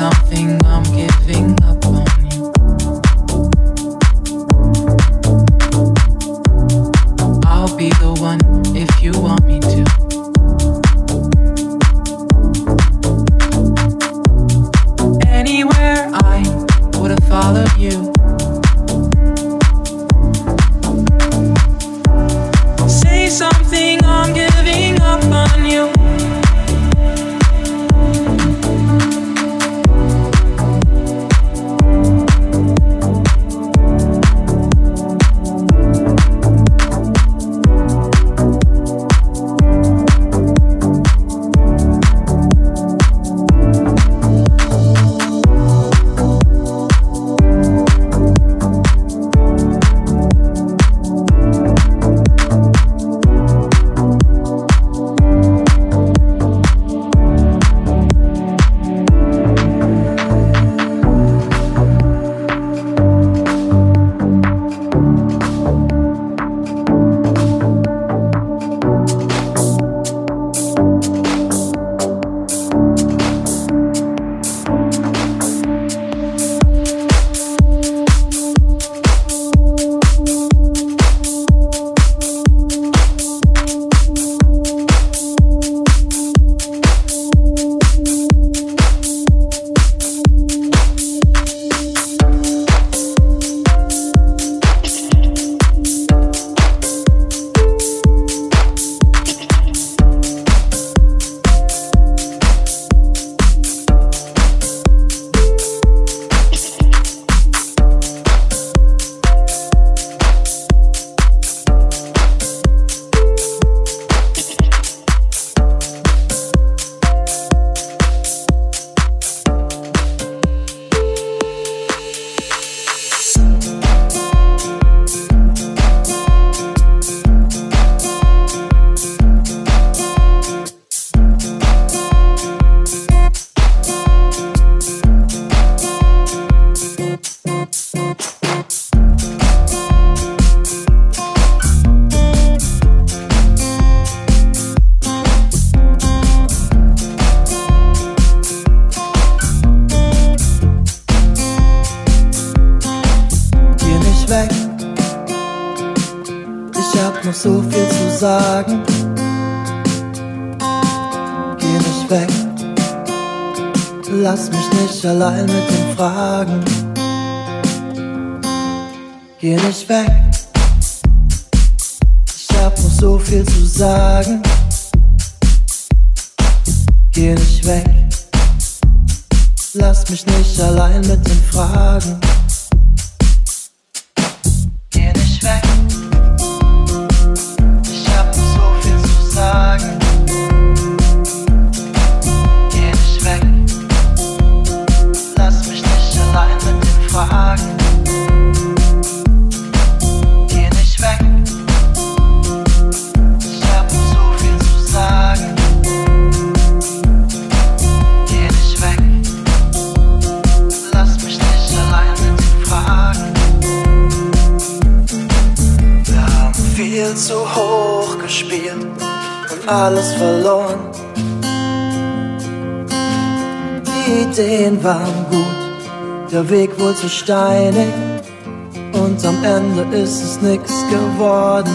something light Die Ideen waren gut, der Weg wohl zu steinig und am Ende ist es nix geworden.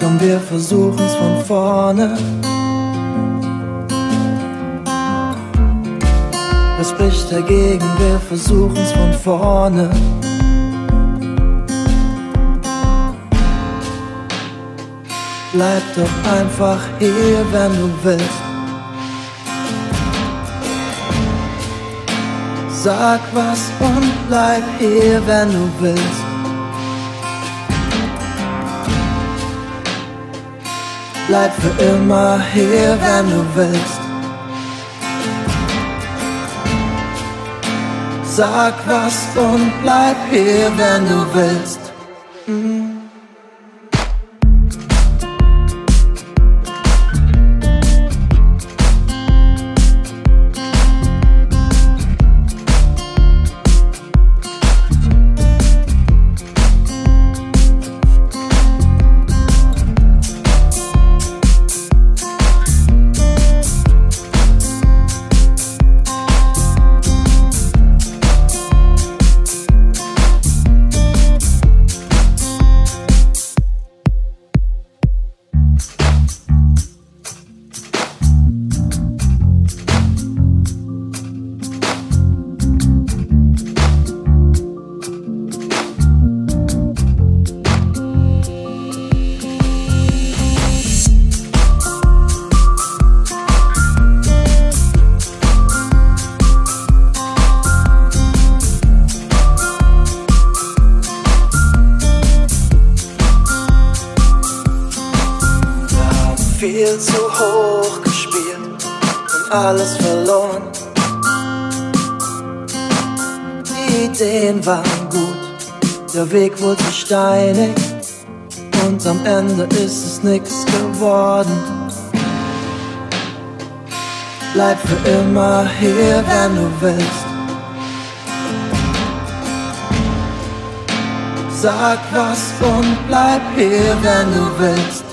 Komm, wir versuchen's von vorne. Was spricht dagegen? Wir versuchen's von vorne. Bleib doch einfach hier, wenn du willst. Sag was und bleib hier, wenn du willst. Bleib für immer hier, wenn du willst. Sag was und bleib hier, wenn du willst. Weg wurde steinig und am Ende ist es nix geworden. Bleib für immer hier, wenn du willst. Sag was und bleib hier, wenn du willst.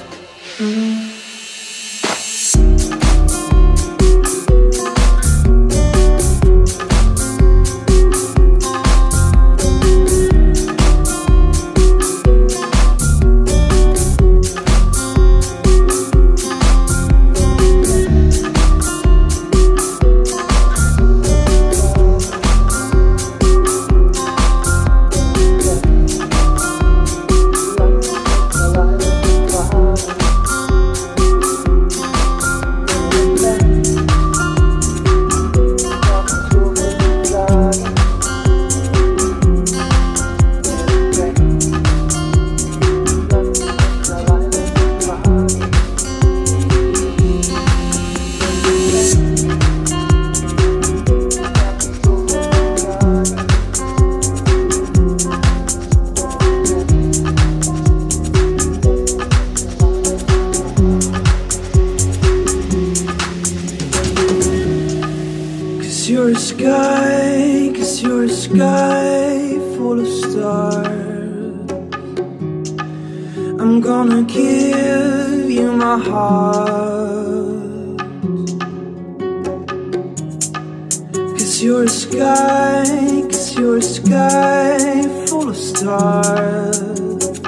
Cause you're a sky, cause you're a sky full of stars.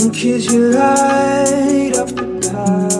And kiss you light up the path.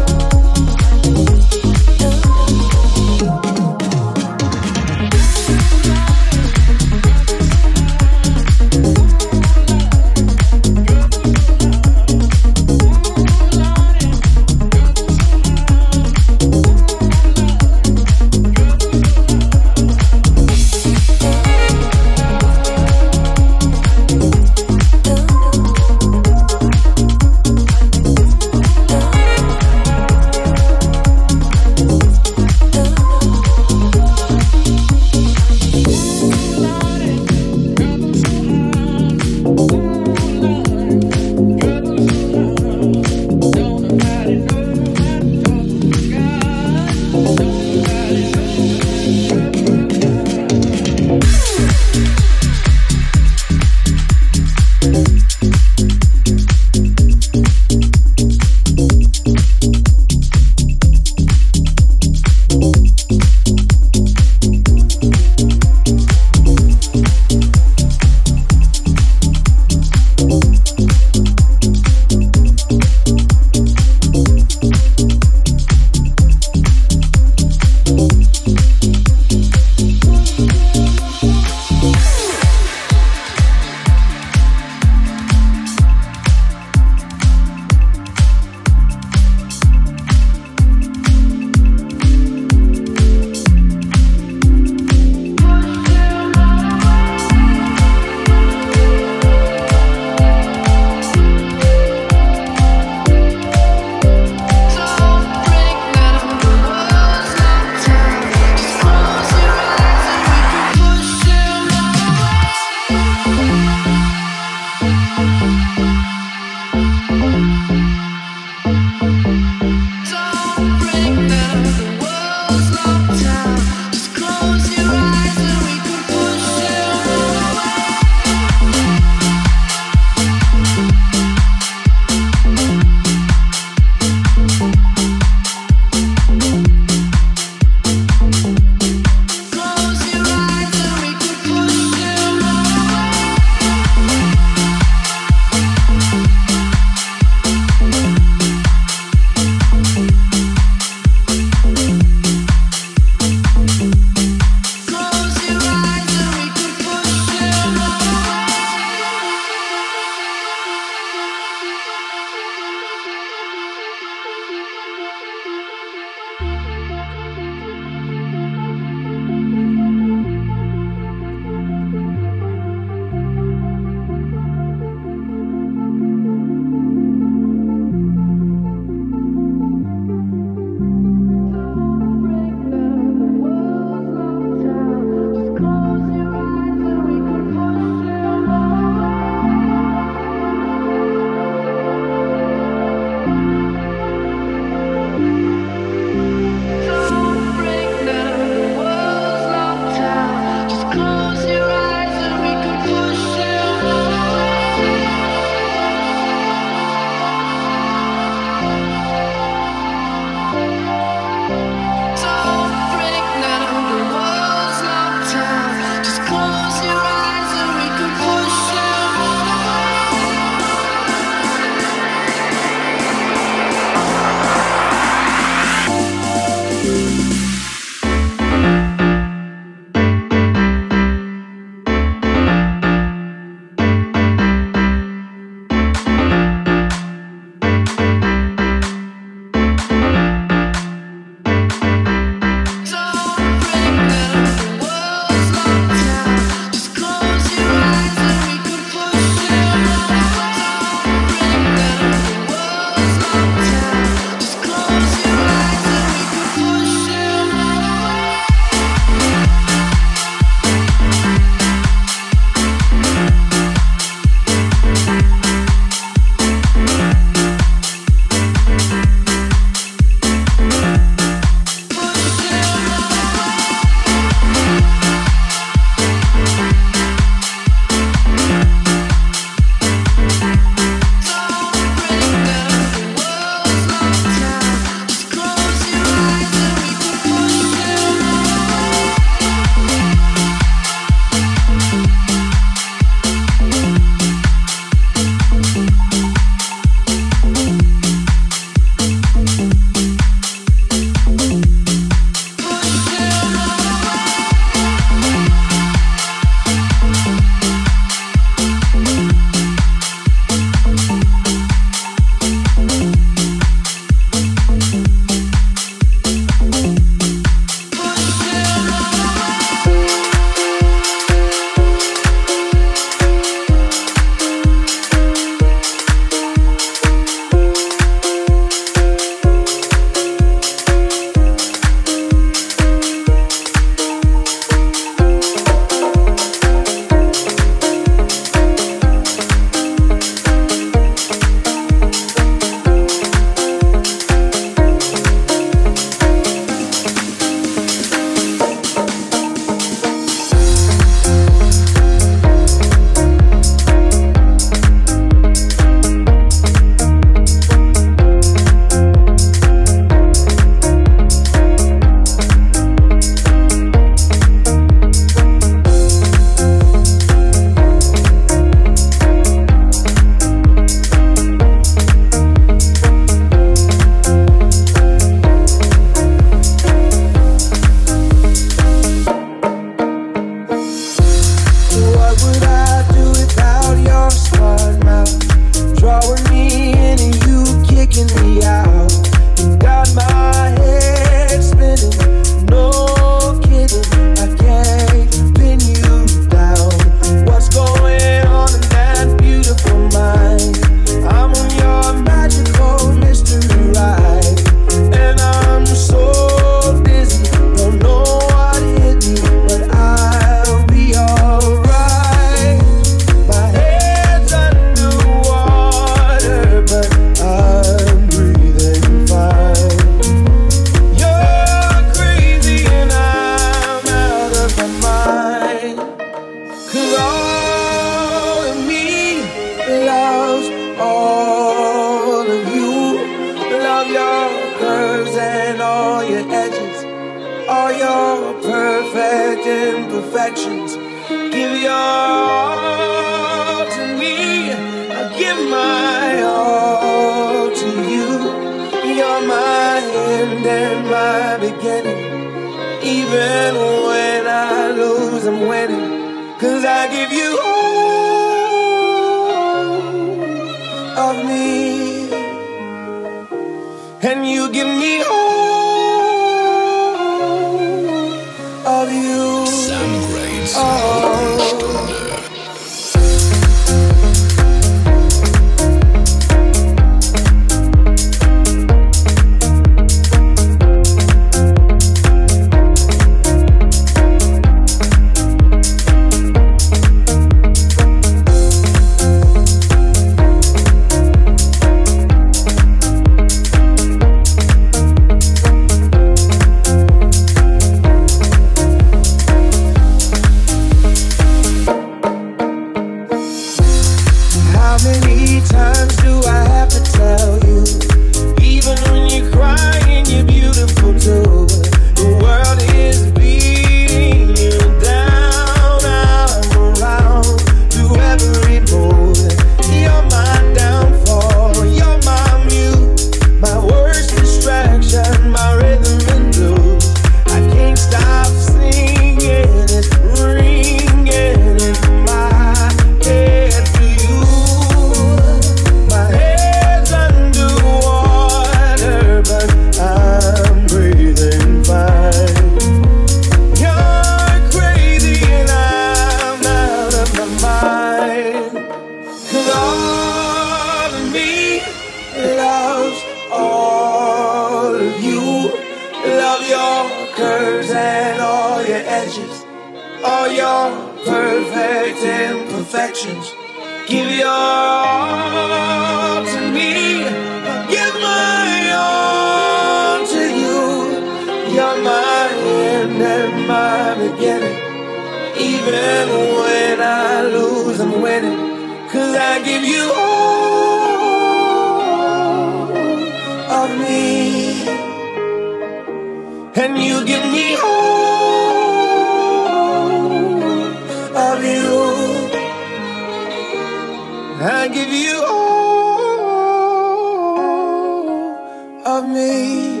me.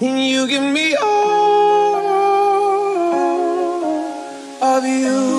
And you give me all of you.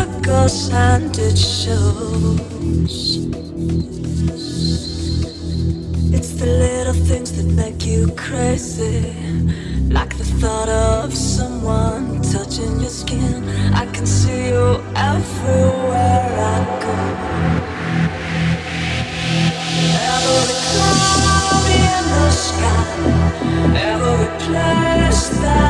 circles and it shows. It's the little things that make you crazy, like the thought of someone touching your skin. I can see you everywhere I go. Every cloud in the sky, every place that.